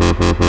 Mm-hmm.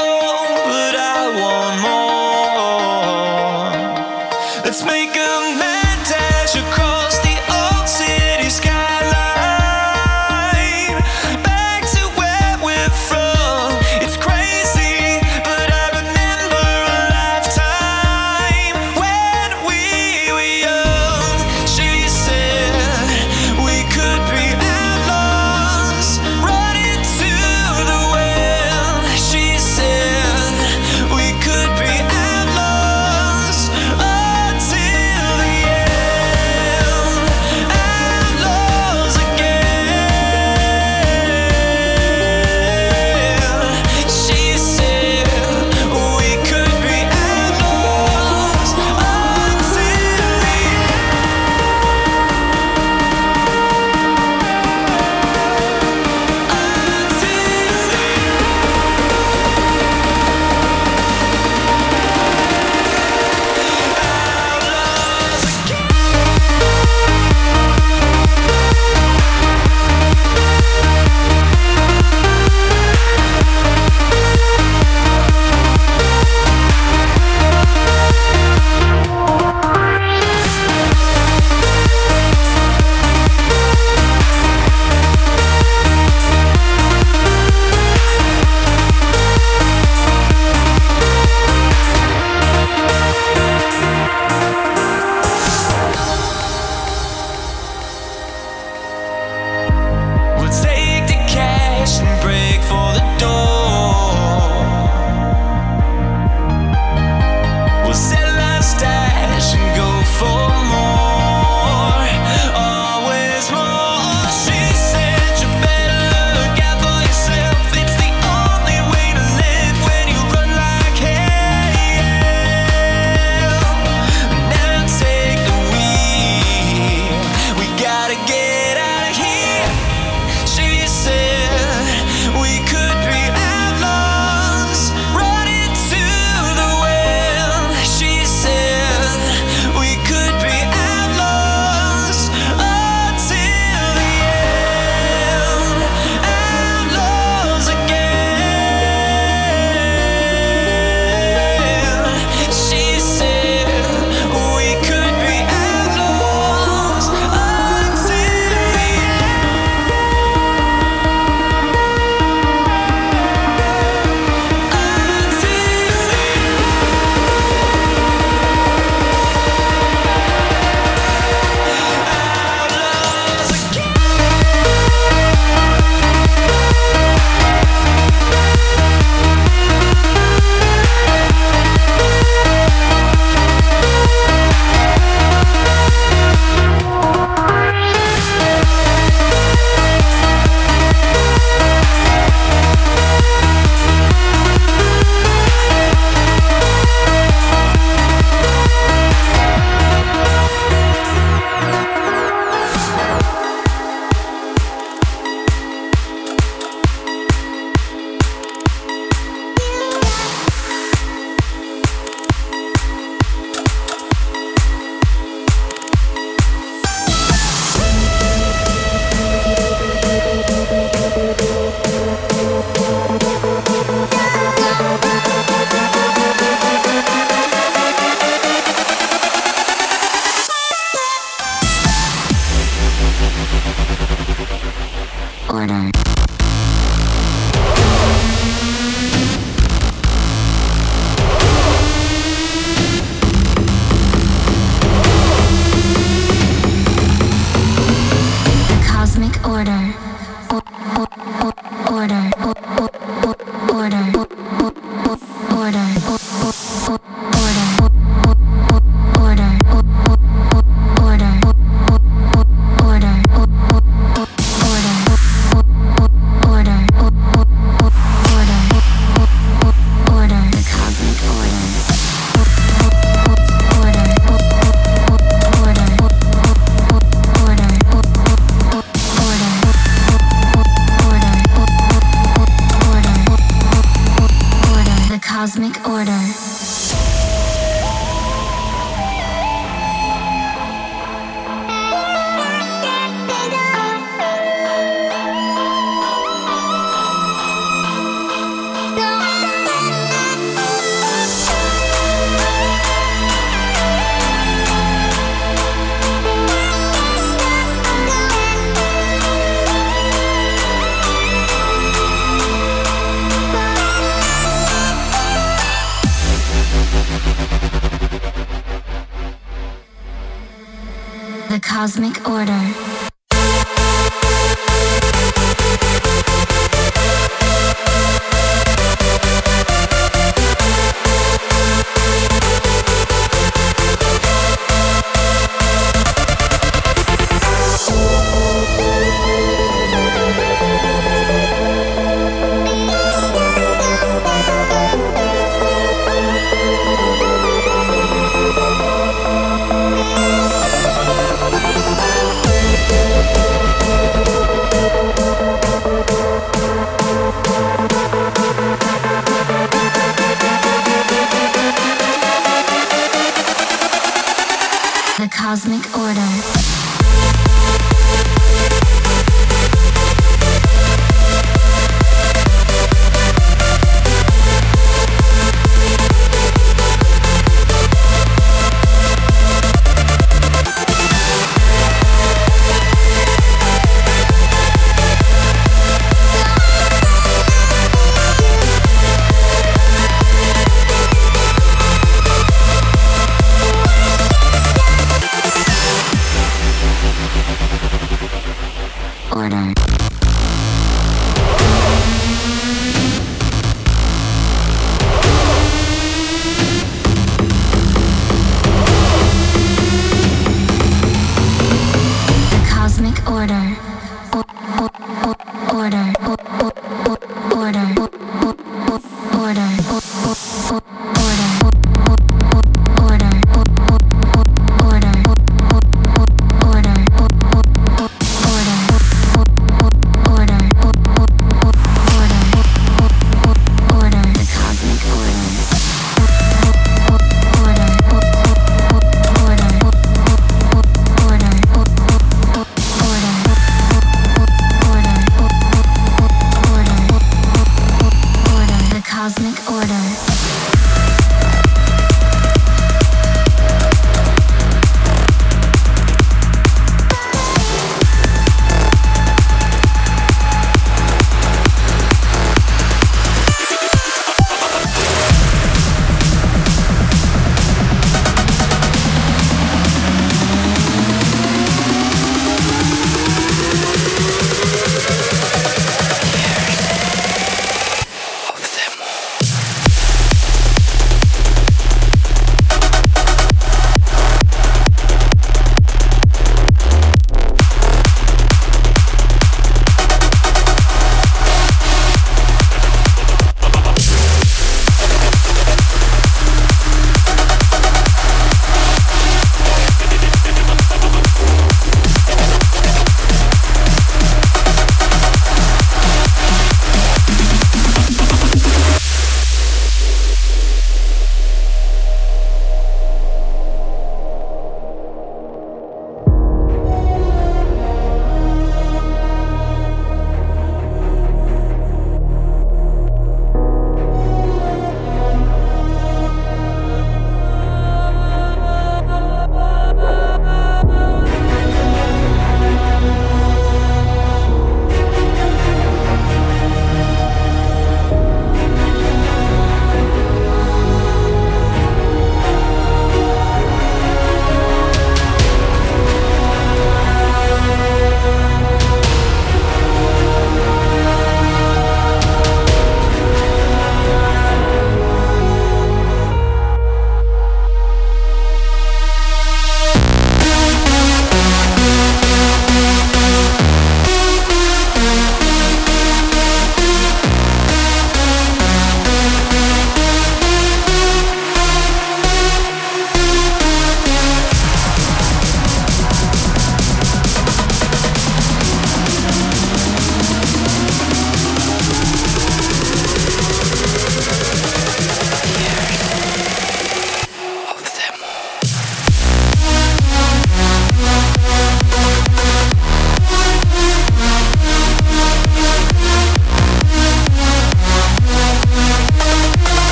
oh.